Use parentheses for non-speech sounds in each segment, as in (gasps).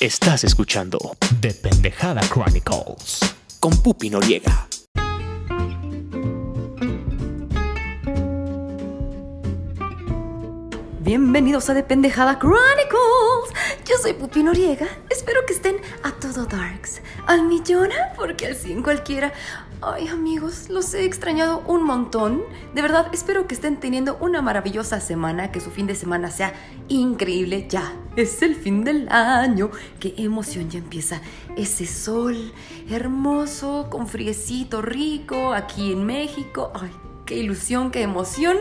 Estás escuchando The Pendejada Chronicles. con Pupi Noriega. Bienvenidos a The Pendejada Chronicles. Yo soy Pupi Noriega. Espero que estén a todo darks. Al millón, porque al 100 cualquiera. Ay, amigos, los he extrañado un montón. De verdad, espero que estén teniendo una maravillosa semana, que su fin de semana sea increíble. Ya, es el fin del año. Qué emoción, ya empieza ese sol hermoso, con friecito rico, aquí en México. Ay, qué ilusión, qué emoción.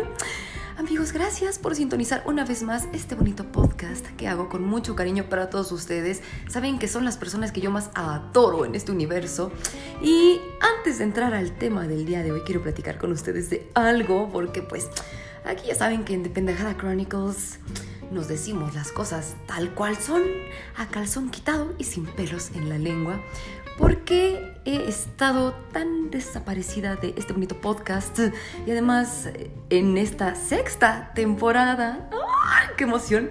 Amigos, gracias por sintonizar una vez más este bonito podcast que hago con mucho cariño para todos ustedes. Saben que son las personas que yo más adoro en este universo. Y antes de entrar al tema del día de hoy, quiero platicar con ustedes de algo, porque pues aquí ya saben que en The Chronicles nos decimos las cosas tal cual son, a calzón quitado y sin pelos en la lengua. Porque he estado tan desaparecida de este bonito podcast y además eh, en esta sexta temporada. ¡Ay, qué emoción!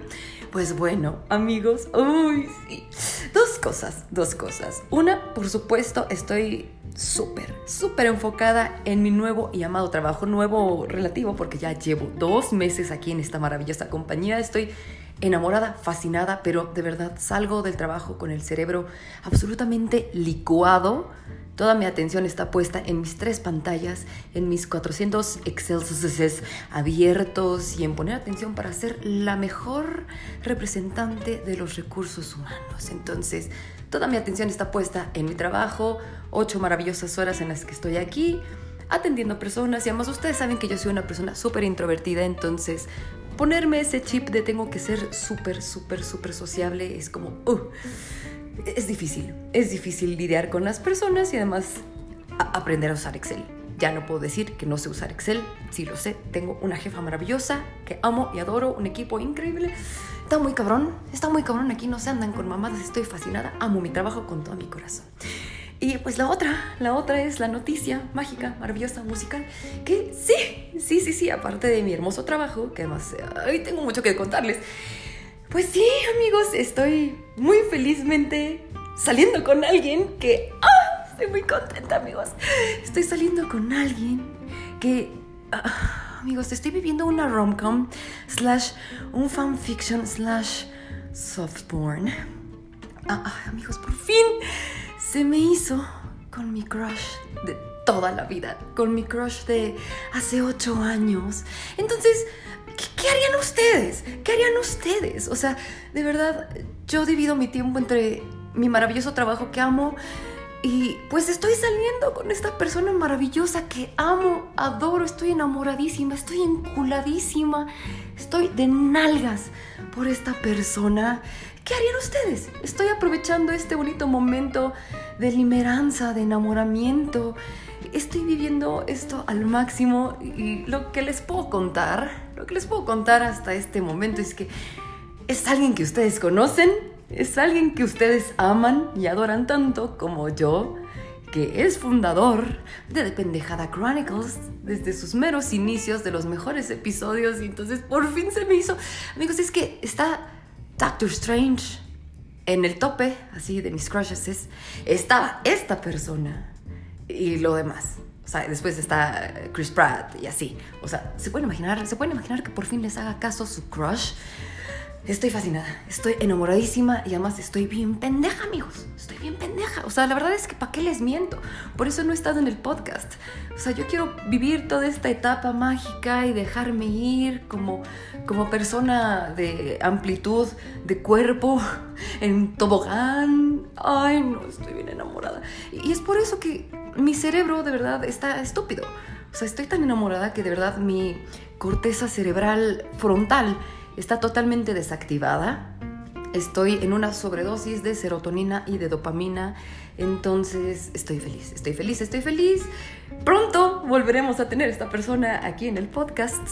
Pues bueno, amigos, uy, sí. Dos cosas, dos cosas. Una, por supuesto, estoy súper, súper enfocada en mi nuevo y amado trabajo, nuevo relativo, porque ya llevo dos meses aquí en esta maravillosa compañía. Estoy enamorada, fascinada, pero de verdad salgo del trabajo con el cerebro absolutamente licuado. Toda mi atención está puesta en mis tres pantallas, en mis 400 Excel abiertos y en poner atención para ser la mejor representante de los recursos humanos. Entonces, toda mi atención está puesta en mi trabajo, ocho maravillosas horas en las que estoy aquí atendiendo personas y además ustedes saben que yo soy una persona súper introvertida, entonces ponerme ese chip de tengo que ser súper, súper, súper sociable es como, uh, es difícil, es difícil lidiar con las personas y además aprender a usar Excel. Ya no puedo decir que no sé usar Excel, sí lo sé, tengo una jefa maravillosa que amo y adoro, un equipo increíble. Está muy cabrón, está muy cabrón, aquí no se andan con mamadas, estoy fascinada, amo mi trabajo con todo mi corazón. Y pues la otra, la otra es la noticia mágica, maravillosa, musical, que sí, sí, sí, sí, aparte de mi hermoso trabajo, que además hoy tengo mucho que contarles, pues sí, amigos, estoy muy felizmente saliendo con alguien que, ¡ah! Estoy muy contenta, amigos. Estoy saliendo con alguien que, ah, amigos, estoy viviendo una rom-com slash un fanfiction slash soft porn. Ah, ah, amigos, por fin me hizo con mi crush de toda la vida, con mi crush de hace ocho años. Entonces, ¿qué, qué harían ustedes? ¿Qué harían ustedes? O sea, de verdad, yo divido mi tiempo entre mi maravilloso trabajo que amo y pues estoy saliendo con esta persona maravillosa que amo, adoro, estoy enamoradísima, estoy enculadísima, estoy de nalgas por esta persona. ¿Qué harían ustedes? Estoy aprovechando este bonito momento de limeranza, de enamoramiento. Estoy viviendo esto al máximo y lo que les puedo contar, lo que les puedo contar hasta este momento es que es alguien que ustedes conocen, es alguien que ustedes aman y adoran tanto como yo, que es fundador de The Pendejada Chronicles desde sus meros inicios de los mejores episodios y entonces por fin se me hizo. Amigos, es que está Doctor Strange en el tope, así de mis crushes, es- estaba esta persona y lo demás. O sea, después está Chris Pratt y así. O sea, ¿se pueden imaginar? ¿Se pueden imaginar que por fin les haga caso su crush? Estoy fascinada, estoy enamoradísima y además estoy bien pendeja, amigos. Estoy bien pendeja. O sea, la verdad es que ¿para qué les miento? Por eso no he estado en el podcast. O sea, yo quiero vivir toda esta etapa mágica y dejarme ir como, como persona de amplitud de cuerpo (laughs) en tobogán. Ay, no, estoy bien enamorada. Y es por eso que mi cerebro de verdad está estúpido. O sea, estoy tan enamorada que de verdad mi corteza cerebral frontal está totalmente desactivada. Estoy en una sobredosis de serotonina y de dopamina. Entonces, estoy feliz, estoy feliz, estoy feliz. Pronto volveremos a tener esta persona aquí en el podcast. (laughs)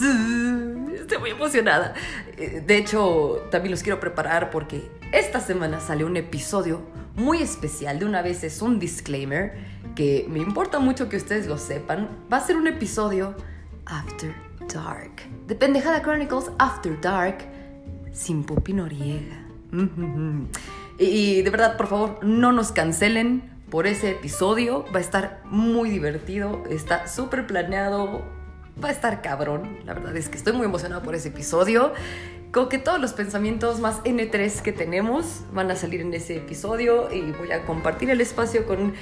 Estoy muy emocionada. Eh, De hecho, también los quiero preparar porque esta semana sale un episodio muy especial. De una vez es un disclaimer que me importa mucho que ustedes lo sepan. Va a ser un episodio After Dark. De Pendejada Chronicles After Dark sin Pupi Noriega. (laughs) Y de verdad, por favor, no nos cancelen por ese episodio. Va a estar muy divertido, está súper planeado, va a estar cabrón. La verdad es que estoy muy emocionada por ese episodio. Como que todos los pensamientos más N3 que tenemos van a salir en ese episodio y voy a compartir el espacio con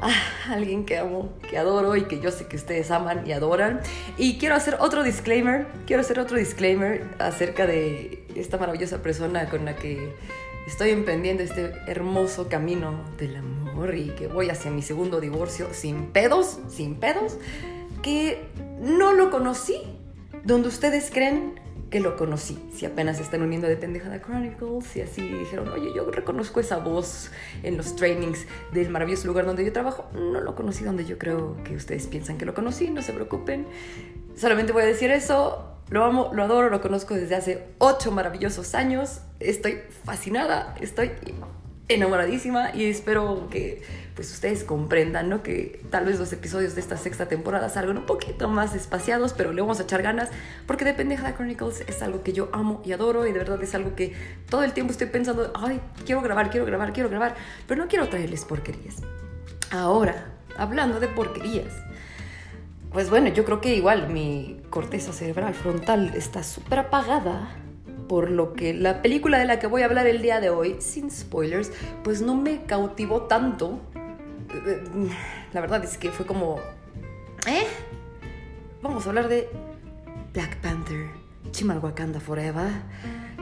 ah, alguien que amo, que adoro y que yo sé que ustedes aman y adoran. Y quiero hacer otro disclaimer, quiero hacer otro disclaimer acerca de esta maravillosa persona con la que estoy emprendiendo este hermoso camino del amor y que voy hacia mi segundo divorcio sin pedos, sin pedos, que no lo conocí donde ustedes creen que lo conocí. Si apenas están uniendo de Pendejada Chronicles y así dijeron, oye, yo reconozco esa voz en los trainings del maravilloso lugar donde yo trabajo, no lo conocí donde yo creo que ustedes piensan que lo conocí, no se preocupen. Solamente voy a decir eso, lo amo, lo adoro, lo conozco desde hace ocho maravillosos años, estoy fascinada, estoy enamoradísima y espero que pues ustedes comprendan, ¿no? Que tal vez los episodios de esta sexta temporada salgan un poquito más espaciados, pero le vamos a echar ganas, porque de Pendejada Chronicles es algo que yo amo y adoro y de verdad es algo que todo el tiempo estoy pensando, ay, quiero grabar, quiero grabar, quiero grabar, pero no quiero traerles porquerías. Ahora, hablando de porquerías, pues bueno, yo creo que igual mi corteza cerebral frontal está súper apagada por lo que la película de la que voy a hablar el día de hoy, sin spoilers, pues no me cautivó tanto la verdad es que fue como, ¿eh? Vamos a hablar de Black Panther, Chimalhuacanda Forever,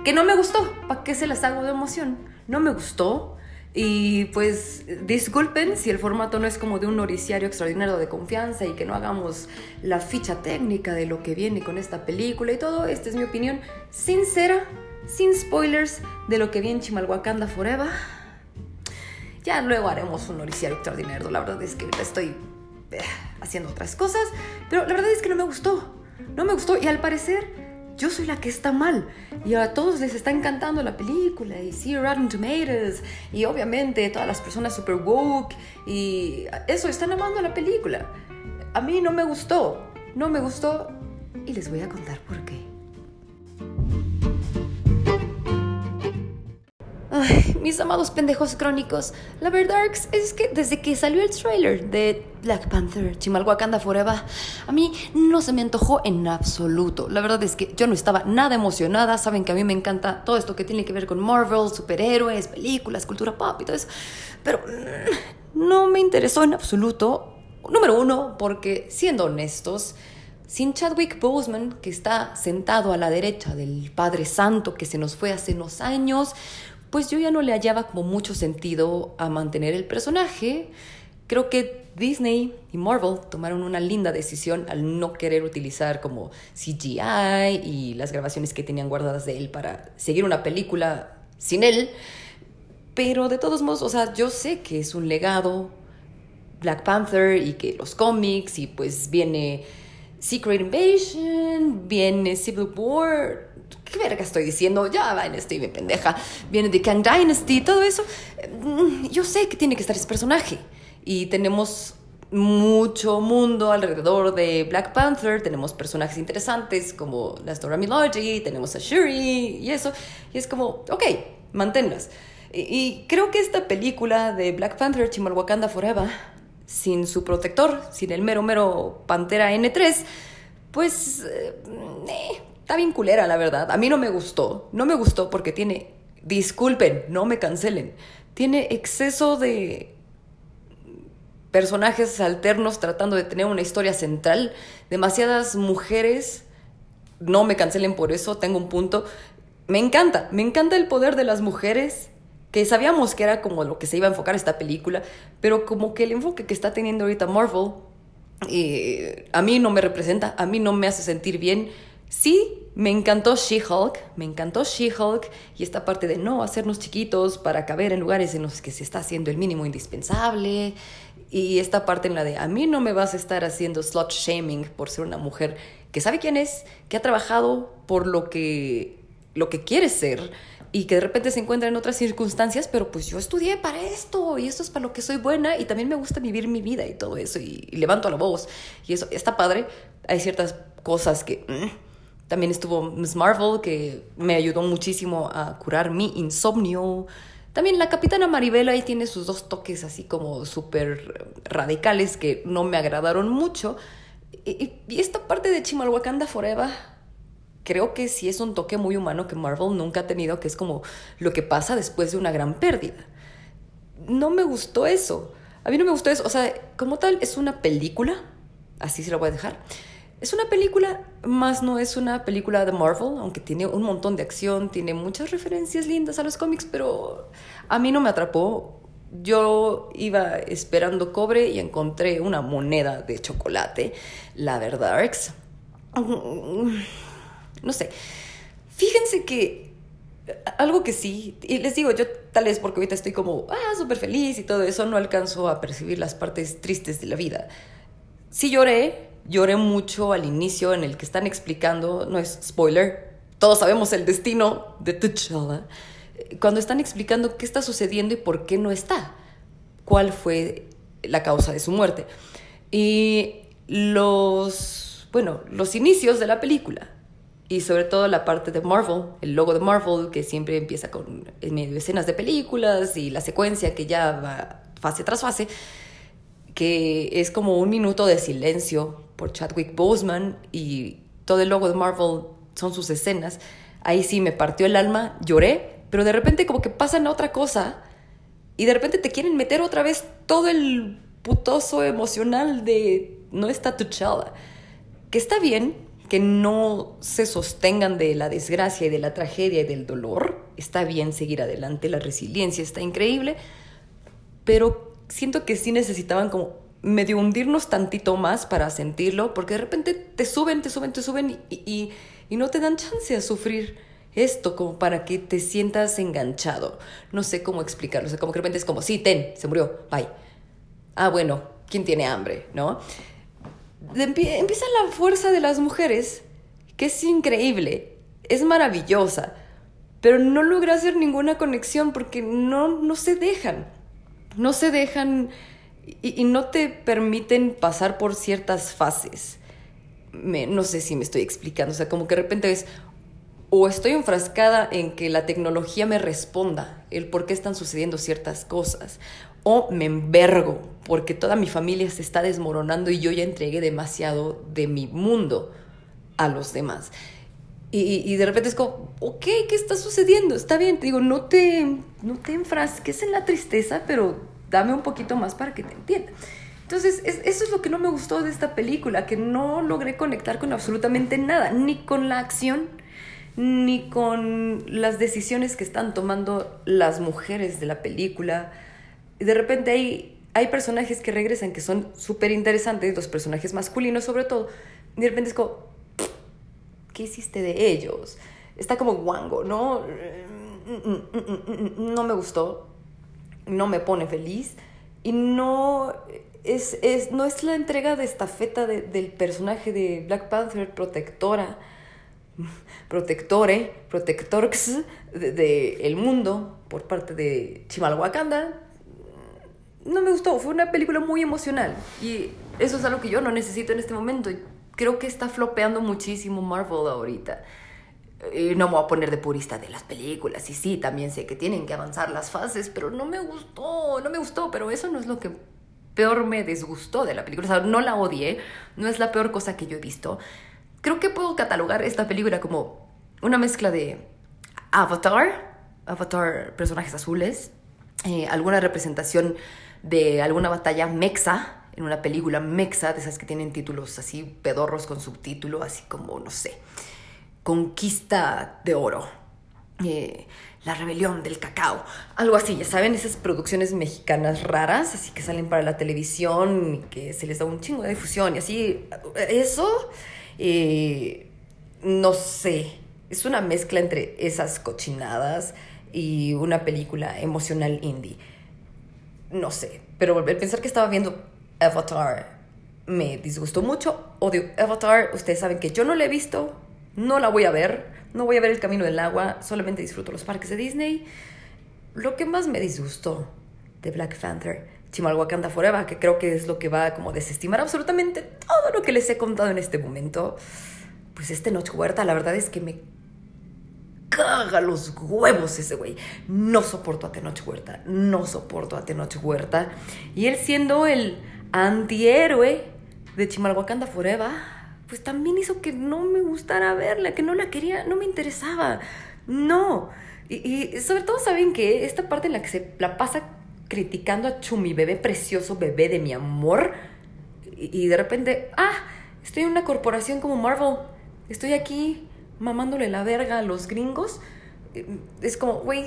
que no me gustó, ¿para qué se las hago de emoción? No me gustó. Y pues disculpen si el formato no es como de un noticiario extraordinario de confianza y que no hagamos la ficha técnica de lo que viene con esta película y todo. Esta es mi opinión sincera, sin spoilers, de lo que viene Chimalhuacanda Forever. Ya luego haremos un noticiario extraordinario. La verdad es que estoy eh, haciendo otras cosas, pero la verdad es que no me gustó. No me gustó y al parecer yo soy la que está mal. Y a todos les está encantando la película y sí, Rotten Tomatoes y obviamente todas las personas super woke y eso, están amando la película. A mí no me gustó, no me gustó y les voy a contar por qué. Mis amados pendejos crónicos, la verdad es que desde que salió el trailer de Black Panther, Chimalhuacanda Forever, a mí no se me antojó en absoluto. La verdad es que yo no estaba nada emocionada. Saben que a mí me encanta todo esto que tiene que ver con Marvel, superhéroes, películas, cultura pop y todo eso. Pero mm, no me interesó en absoluto. Número uno, porque siendo honestos, sin Chadwick Boseman, que está sentado a la derecha del Padre Santo que se nos fue hace unos años, pues yo ya no le hallaba como mucho sentido a mantener el personaje. Creo que Disney y Marvel tomaron una linda decisión al no querer utilizar como CGI y las grabaciones que tenían guardadas de él para seguir una película sin él. Pero de todos modos, o sea, yo sé que es un legado Black Panther y que los cómics y pues viene Secret Invasion, viene Civil War, ¿qué verga estoy diciendo? Ya va, estoy bien pendeja. Viene de Kang Dynasty, todo eso. Mm, yo sé que tiene que estar ese personaje. Y tenemos mucho mundo alrededor de Black Panther. Tenemos personajes interesantes como la Dora Milaje, tenemos a Shuri y eso. Y es como, ok, manténlas. Y, creo que esta película de Black Panther, Chimalhuacanda Forever, sin su protector, sin el mero mero Pantera N3, pues eh, eh está bien culera, la verdad. A mí no me gustó. No me gustó porque tiene, disculpen, no me cancelen, tiene exceso de personajes alternos tratando de tener una historia central, demasiadas mujeres, no me cancelen por eso, tengo un punto. Me encanta, me encanta el poder de las mujeres, que sabíamos que era como lo que se iba a enfocar esta película, pero como que el enfoque que está teniendo ahorita Marvel, eh, a mí no me representa, a mí no me hace sentir bien. Sí, me encantó She-Hulk, me encantó She-Hulk y esta parte de no hacernos chiquitos para caber en lugares en los que se está haciendo el mínimo indispensable y esta parte en la de a mí no me vas a estar haciendo slot shaming por ser una mujer que sabe quién es, que ha trabajado por lo que lo que quiere ser y que de repente se encuentra en otras circunstancias, pero pues yo estudié para esto y esto es para lo que soy buena y también me gusta vivir mi vida y todo eso y, levanto la voz y eso está padre. Hay ciertas cosas que mm, también estuvo Miss Marvel, que me ayudó muchísimo a curar mi insomnio. También la Capitana Maribel ahí tiene sus dos toques así como súper radicales que no me agradaron mucho. Y, esta parte de Chimalhuacanda Forever creo que sí es un toque muy humano que Marvel nunca ha tenido, que es como lo que pasa después de una gran pérdida. No me gustó eso. A mí no me gustó eso. O sea, como tal, es una película. Así se la voy a dejar. Es una película, más no es una película de Marvel, aunque tiene un montón de acción, tiene muchas referencias lindas a los cómics, pero a mí no me atrapó. Yo iba esperando cobre y encontré una moneda de chocolate, la verdad. No sé. Fíjense que algo que sí, y les digo, yo tal vez porque ahorita estoy como, ah, súper feliz y todo eso, no alcanzo a percibir las partes tristes de la vida. Sí lloré, lloré mucho al inicio en el que están explicando, no es spoiler, todos sabemos el destino de T'Challa, cuando están explicando qué está sucediendo y por qué no está, cuál fue la causa de su muerte. Y los, bueno, los inicios de la película y sobre todo la parte de Marvel, el logo de Marvel que siempre empieza con medio escenas de películas y la secuencia que ya va fase tras fase, que es como un minuto de silencio por Chadwick Boseman y todo el logo de Marvel son sus escenas. Ahí sí me partió el alma, lloré, pero de repente como que pasan a otra cosa y de repente te quieren meter otra vez todo el putoso emocional de no está tu chala, que está bien, que no se sostengan de la desgracia y de la tragedia y del dolor. Está bien seguir adelante, la resiliencia está increíble, pero siento que sí necesitaban como medio hundirnos tantito más para sentirlo, porque de repente te suben, te suben, te suben y, y, no te dan chance a sufrir esto como para que te sientas enganchado. No sé cómo explicarlo, o sea, como que de repente es como, sí, ten, se murió, bye. Ah, bueno, ¿quién tiene hambre? ¿No? empieza la fuerza de las mujeres, que es increíble, es maravillosa, pero no logra hacer ninguna conexión porque no, no se dejan, no se dejan y, no te permiten pasar por ciertas fases. no sé si me estoy explicando, o sea, como que de repente es, o estoy enfrascada en que la tecnología me responda el por qué están sucediendo ciertas cosas, o me envergo porque toda mi familia se está desmoronando y yo ya entregué demasiado de mi mundo a los demás. Y, de repente es como, ok, ¿qué está sucediendo? Está bien, te digo, no te, no te enfrasques en la tristeza, pero dame un poquito más para que te entienda. Entonces, eso es lo que no me gustó de esta película, que no logré conectar con absolutamente nada, ni con la acción, ni con las decisiones que están tomando las mujeres de la película de repente hay, hay personajes que regresan que son súper interesantes, los personajes masculinos sobre todo. Y de repente es como, ¿qué hiciste de ellos? Está como guango, ¿no? No me gustó, no me pone feliz y no es, es, no es la entrega de estafeta de, del personaje de Black Panther protectora, protectore, protectorx del de, el mundo por parte de Chimalhuacanda, no me gustó, fue una película muy emocional y eso es algo que yo no necesito en este momento. Creo que está flopeando muchísimo Marvel ahorita. Y no me voy a poner de purista de las películas, y sí, también sé que tienen que avanzar las fases, pero no me gustó, no me gustó, pero eso no es lo que peor me disgustó de la película. O sea, no la odié, no es la peor cosa que yo he visto. Creo que puedo catalogar esta película como una mezcla de Avatar, Avatar, personajes azules, eh, alguna representación de alguna batalla mexa, en una película mexa, de esas que tienen títulos así pedorros con subtítulo, así como, no sé, Conquista de Oro, eh, La Rebelión del Cacao, algo así, ya saben, esas producciones mexicanas raras, así que salen para la televisión, que se les da un chingo de difusión y así, eso, eh, no sé, es una mezcla entre esas cochinadas y una película emocional indie no sé, pero volver a pensar que estaba viendo Avatar me disgustó mucho. Odio Avatar, ustedes saben que yo no la he visto, no la voy a ver, no voy a ver El Camino del Agua, solamente disfruto los parques de Disney. Lo que más me disgustó de Black Panther, Chimalhuacanda Forever, que creo que es lo que va a como desestimar absolutamente todo lo que les he contado en este momento, pues este Noche Huerta, la verdad es que me caga los huevos ese güey. No soporto a Tenoch Huerta, no soporto a Tenoch Huerta. Y él siendo el antihéroe de Chimalhuacanda Forever, pues también hizo que no me gustara verla, que no la quería, no me interesaba. No. Y, sobre todo saben que esta parte en la que se la pasa criticando a Chumi, bebé precioso, bebé de mi amor, y, y de repente, ah, estoy en una corporación como Marvel, estoy aquí mamándole la verga a los gringos, es como, güey,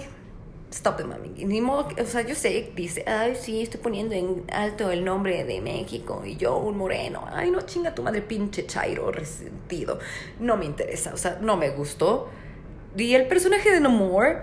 stop it, mami. Ni modo, o sea, yo sé, dice, ay, sí, estoy poniendo en alto el nombre de México y yo un moreno. Ay, no, chinga tu madre, pinche chairo resentido. No me interesa, o sea, no me gustó. Y el personaje de No More,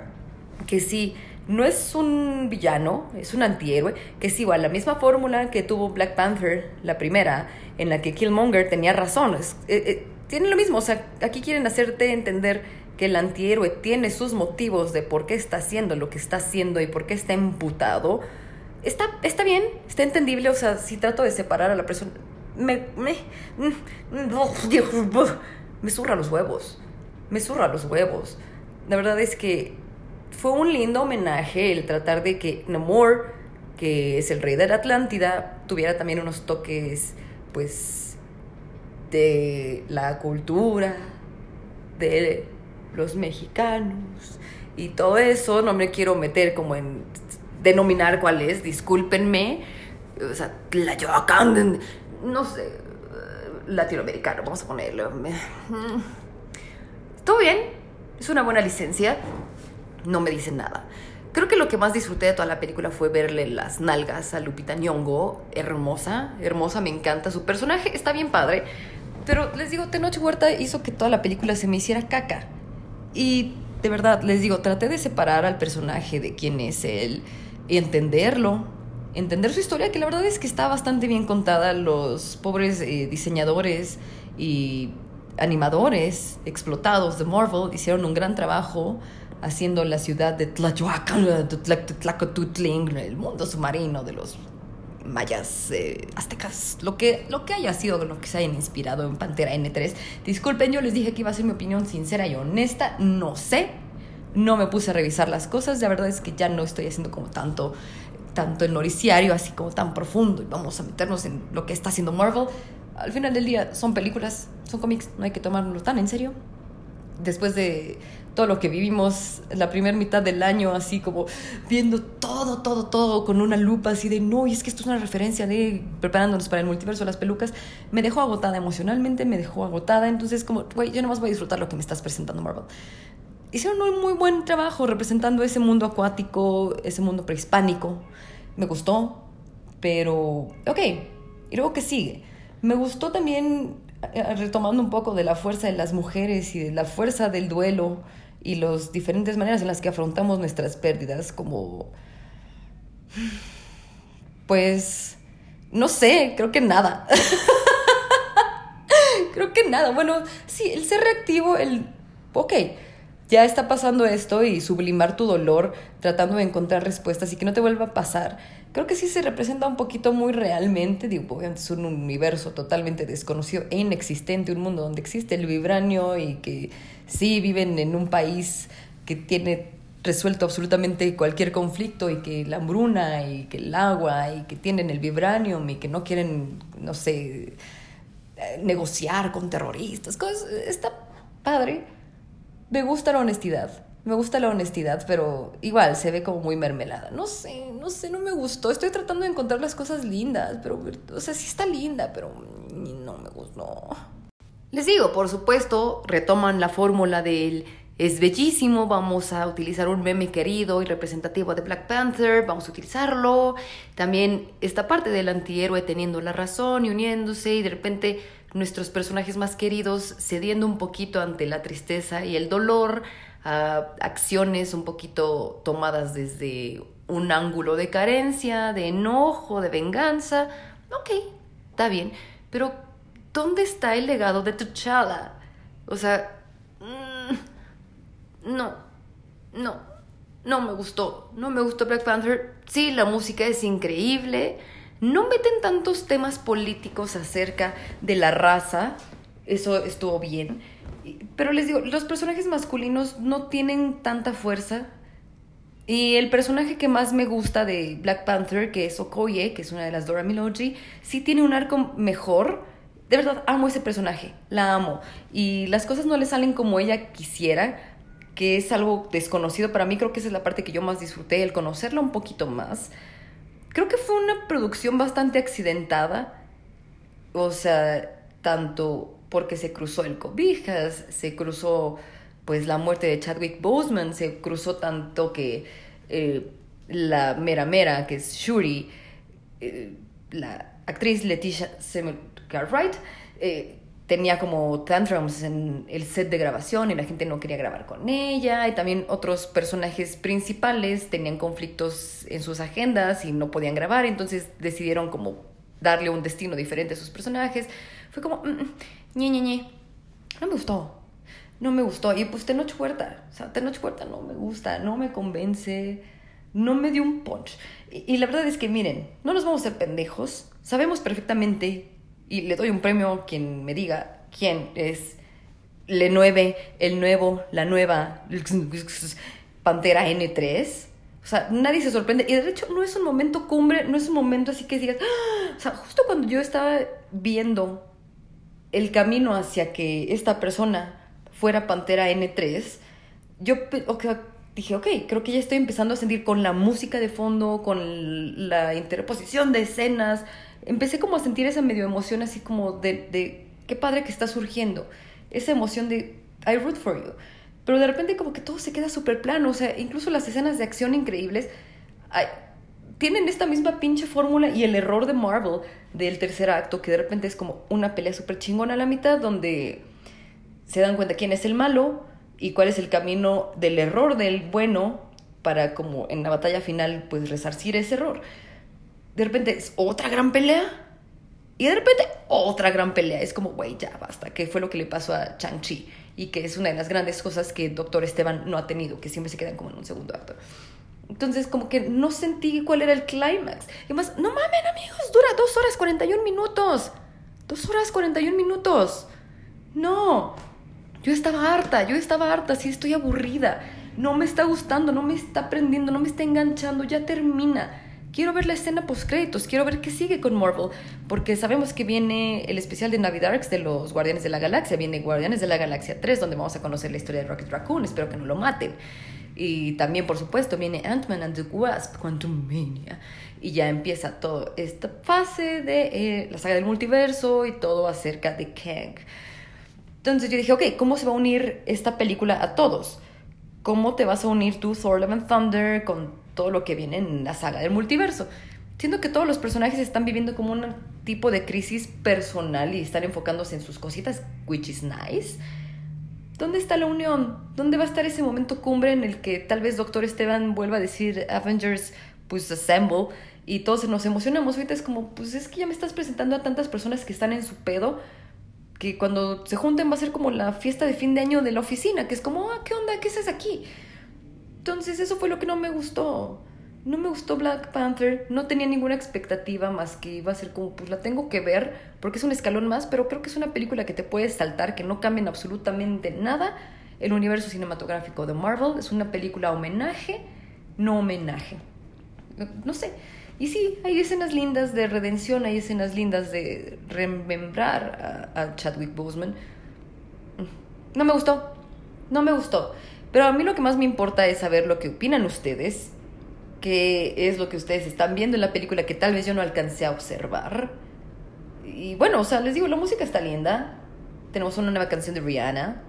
que sí, no es un villano, es un antihéroe, que es igual, la misma fórmula que tuvo Black Panther, la primera, en la que Killmonger tenía razón. Eh, eh, tiene lo mismo, o sea, aquí quieren hacerte entender que el antihéroe tiene sus motivos de por qué está haciendo lo que está haciendo y por qué está emputado. Está, está bien, está entendible, o sea, si trato de separar a la persona, me, me, me surra los huevos, me surra los huevos. La verdad es que fue un lindo homenaje el tratar de que Namor, que es el rey de la Atlántida, tuviera también unos toques, pues, de la cultura, de los mexicanos y todo eso. No me quiero meter como en denominar cuál es, discúlpenme. O sea, la no sé, latinoamericano, vamos a ponerlo. Todo bien, es una buena licencia, no me dicen nada. Creo que lo que más disfruté de toda la película fue verle las nalgas a Lupita Nyong'o, hermosa, hermosa, me encanta su personaje, está bien padre. Pero les digo, Tenoch Huerta hizo que toda la película se me hiciera caca. Y de verdad, les digo, traté de separar al personaje de quién es él y entenderlo. Entender su historia, que la verdad es que está bastante bien contada. Los pobres eh, diseñadores y animadores explotados de Marvel hicieron un gran trabajo haciendo la ciudad de Tlachuacan, el mundo submarino de los mayas, eh, aztecas, lo que, lo que haya sido lo que se hayan inspirado en Pantera N3. Disculpen, yo les dije que iba a ser mi opinión sincera y honesta, no sé, no me puse a revisar las cosas, la verdad es que ya no estoy haciendo como tanto tanto en noticiario, así como tan profundo, y vamos a meternos en lo que está haciendo Marvel. Al final del día son películas, son cómics, no hay que tomarlo tan en serio. Después de todo lo que vivimos la primera mitad del año, así como viendo todo, todo, todo con una lupa así de, no, y es que esto es una referencia de preparándonos para el multiverso de las pelucas, me dejó agotada emocionalmente, me dejó agotada, entonces como, güey, yo más voy a disfrutar lo que me estás presentando Marvel. Hicieron un muy buen trabajo representando ese mundo acuático, ese mundo prehispánico, me gustó, pero, ok, y luego que sigue. Me gustó también retomando un poco de la fuerza de las mujeres y de la fuerza del duelo y las diferentes maneras en las que afrontamos nuestras pérdidas, como... Pues... No sé, creo que nada. (laughs) creo que nada. Bueno, sí, el ser reactivo, el... Ok, ya está pasando esto y sublimar tu dolor tratando de encontrar respuestas y que no te vuelva a pasar. Creo que sí se representa un poquito muy realmente, digo, es un universo totalmente desconocido e inexistente, un mundo donde existe el vibranio y que sí viven en un país que tiene resuelto absolutamente cualquier conflicto y que la hambruna y que el agua y que tienen el vibranium y que no quieren, no sé, eh, negociar con terroristas, cosas, está padre me gusta la honestidad. Me gusta la honestidad, pero igual se ve como muy mermelada. No sé, no sé, no me gustó. Estoy tratando de encontrar las cosas lindas, pero, o sea, sí está linda, pero no me gustó. Les digo, por supuesto, retoman la fórmula del es bellísimo, vamos a utilizar un meme querido y representativo de Black Panther, vamos a utilizarlo. También esta parte del antihéroe teniendo la razón y uniéndose y de repente nuestros personajes más queridos cediendo un poquito ante la tristeza y el dolor, a acciones un poquito tomadas desde un ángulo de carencia, de enojo, de venganza. Ok, está bien, pero ¿dónde está el legado de T'Challa? O sea, mm, no, no, no me gustó, no me gustó Black Panther. Sí, la música es increíble, no meten tantos temas políticos acerca de la raza Eso estuvo bien. Pero les digo, los personajes masculinos no tienen tanta fuerza. Y el personaje que más me gusta de Black Panther, que es Okoye, que es una de las Dora Milaje, sí tiene un arco mejor. De verdad, amo ese personaje, la amo. Y las cosas no le salen como ella quisiera, que es algo desconocido para mí. Creo que esa es la parte que yo más disfruté, el conocerla un poquito más. Creo que fue una producción bastante accidentada. O sea, tanto porque se cruzó el Cobijas, se cruzó pues la muerte de Chadwick Boseman, se cruzó tanto que eh, la mera mera, que es Shuri, eh, la actriz Leticia Cartwright, eh, tenía como tantrums en el set de grabación y la gente no quería grabar con ella y también otros personajes principales tenían conflictos en sus agendas y no podían grabar, entonces decidieron como darle un destino diferente a sus personajes. Fue como, mm, mm, ñe, ñe, ñe. No me gustó. No me gustó. Y pues Tenoch Huerta. O sea, Tenoch Huerta no me gusta, no me convence, no me dio un punch. Y, la verdad es que, miren, no nos vamos a ser pendejos. Sabemos perfectamente, y le doy un premio a quien me diga quién es Le 9, el nuevo, la nueva (laughs) Pantera N3. O sea, nadie se sorprende. Y de hecho, no es un momento cumbre, no es un momento así que digas. (gasps) O sea, justo cuando yo estaba viendo el camino hacia que esta persona fuera Pantera N3, yo dije, ok, creo que ya estoy empezando a sentir con la música de fondo, con la interposición de escenas. Empecé como a sentir esa medio emoción así como de, de qué padre que está surgiendo. Esa emoción de I root for you. Pero de repente como que todo se queda súper plano, o sea, incluso las escenas de acción increíbles tienen esta misma pinche fórmula y el error de Marvel del tercer acto, que de repente es como una pelea súper chingona a la mitad, donde se dan cuenta quién es el malo y cuál es el camino del error del bueno para como en la batalla final pues resarcir ese error. De repente es otra gran pelea y de repente otra gran pelea. Es como, güey, ya basta. ¿Qué fue lo que le pasó a Chang-Chi? Y que es una de las grandes cosas que Doctor Esteban no ha tenido, que siempre se quedan como en un segundo acto. Entonces, como que no sentí cuál era el clímax. Y más, no mamen, amigos, dura dos horas 41 minutos. Dos horas 41 minutos. No. Yo estaba harta, yo estaba harta, sí estoy aburrida. No me está gustando, no me está prendiendo, no me está enganchando, ya termina. Quiero ver la escena post créditos, quiero ver qué sigue con Marvel, porque sabemos que viene el especial de Navidarks de los Guardianes de la Galaxia, viene Guardianes de la Galaxia 3, donde vamos a conocer la historia de Rocket Raccoon, espero que no lo maten. Y también, por supuesto, viene Ant-Man and the Wasp, Quantum Mania. Y ya empieza toda esta fase de eh, la saga del multiverso y todo acerca de Kang. Entonces yo dije, ok, ¿cómo se va a unir esta película a todos? ¿Cómo te vas a unir tú, Thor, Love and Thunder, con todo lo que viene en la saga del multiverso? Siento que todos los personajes están viviendo como un tipo de crisis personal y están enfocándose en sus cositas, which is nice ¿Dónde está la unión? ¿Dónde va a estar ese momento cumbre en el que tal vez Doctor Esteban vuelva a decir Avengers, pues assemble? Y todos nos emocionamos. Ahorita es como, pues es que ya me estás presentando a tantas personas que están en su pedo, que cuando se junten va a ser como la fiesta de fin de año de la oficina, que es como, ah, ¿qué onda? ¿Qué haces aquí? Entonces eso fue lo que no me gustó. No me gustó Black Panther, no tenía ninguna expectativa más que iba a ser como, pues la tengo que ver, porque es un escalón más, pero creo que es una película que te puedes saltar, que no cambien absolutamente nada el universo cinematográfico de Marvel. Es una película homenaje, no homenaje. No sé. Y sí, hay escenas lindas de redención, hay escenas lindas de remembrar a, a Chadwick Boseman. No me gustó, no me gustó. Pero a mí lo que más me importa es saber lo que opinan ustedes qué es lo que ustedes están viendo en la película que tal vez yo no alcancé a observar. Y bueno, o sea, les digo, la música está linda. Tenemos una nueva canción de Rihanna.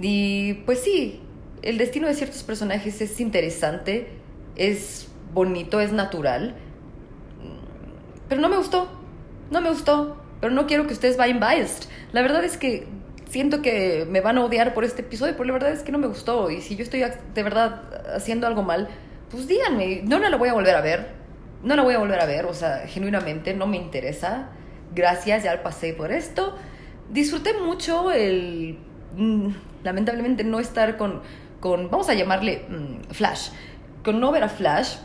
Y pues sí, el destino de ciertos personajes es interesante, es bonito, es natural. Pero no me gustó. No me gustó. Pero no quiero que ustedes vayan biased. La verdad es que siento que me van a odiar por este episodio, pero la verdad es que no me gustó. Y si yo estoy de verdad haciendo algo mal, pues díganme, no, no la voy a volver a ver, no la voy a volver a ver, o sea, genuinamente no me interesa, gracias, ya pasé por esto. Disfruté mucho el, mm, lamentablemente, no estar con, con, vamos a llamarle mm, Flash, con no ver a Flash,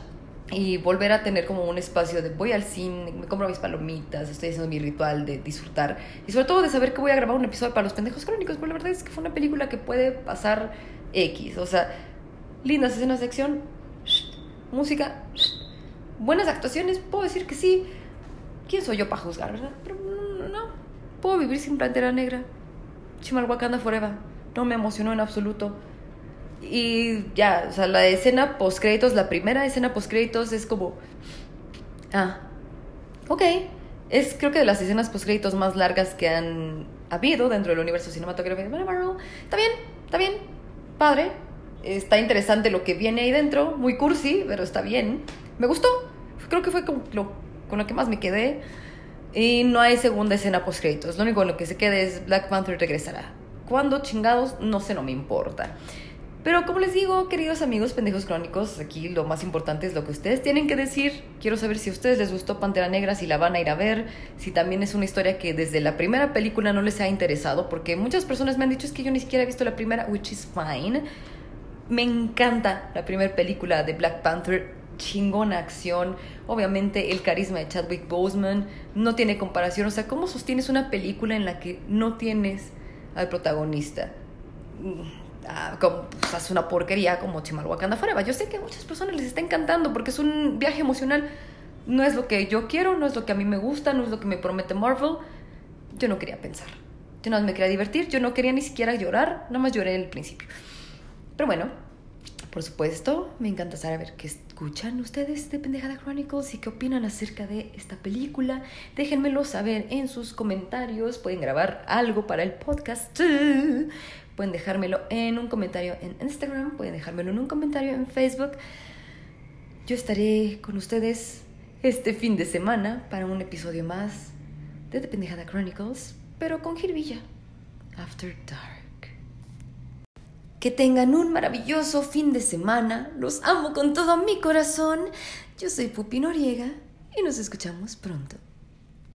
y volver a tener como un espacio de voy al cine, me compro mis palomitas, estoy haciendo mi ritual de disfrutar y sobre todo de saber que voy a grabar un episodio para los pendejos crónicos, porque la verdad es que fue una película que puede pasar X, o sea, lindas escenas de acción, música, buenas actuaciones, puedo decir que sí. ¿Quién soy yo para juzgar, verdad? Pero no, no, puedo vivir sin Pantera Negra. Chimalhuacanda Forever. No me emocionó en absoluto. Y ya, o sea, la escena post créditos, la primera escena post créditos es como. Ah, ok. Es creo que de las escenas post créditos más largas que han habido dentro del universo cinematográfico de Marvel. Está bien, está bien. Padre. Está interesante lo que viene ahí dentro. Muy cursi, pero está bien. Me gustó. Creo que fue con lo, con lo que más me quedé. Y no hay segunda escena post créditos. Lo único en lo que se queda es Black Panther regresará. ¿Cuándo chingados? No sé, no me importa. Pero como les digo, queridos amigos pendejos crónicos, aquí lo más importante es lo que ustedes tienen que decir. Quiero saber si a ustedes les gustó Pantera Negra, si la van a ir a ver, si también es una historia que desde la primera película no les ha interesado, porque muchas personas me han dicho es que yo ni siquiera he visto la primera, which is fine. Me encanta la primera película de Black Panther, chingona acción, obviamente el carisma de Chadwick Boseman no tiene comparación, o sea, ¿cómo sostienes una película en la que no tienes al protagonista? Ah, como, una porquería como Chimalhuacán Forever. Yo sé que a muchas personas les está encantando porque es un viaje emocional. No es lo que yo quiero, no es lo que a mí me gusta, no es lo que me promete Marvel. Yo no quería pensar. Yo más me quería divertir, yo no quería ni siquiera llorar, nada más lloré el principio. Pero bueno, por supuesto, me encanta saber qué escuchan ustedes de Pendejada Chronicles y qué opinan acerca de esta película. Déjenmelo saber en sus comentarios. Pueden grabar algo para el podcast. Pueden dejármelo en un comentario en Instagram, pueden dejármelo en un comentario en Facebook. Yo estaré con ustedes este fin de semana para un episodio más de The Pendejada Chronicles, pero con Girvilla. After Dark. Que tengan un maravilloso fin de semana. Los amo con todo mi corazón. Yo soy Pupi Noriega y nos escuchamos pronto.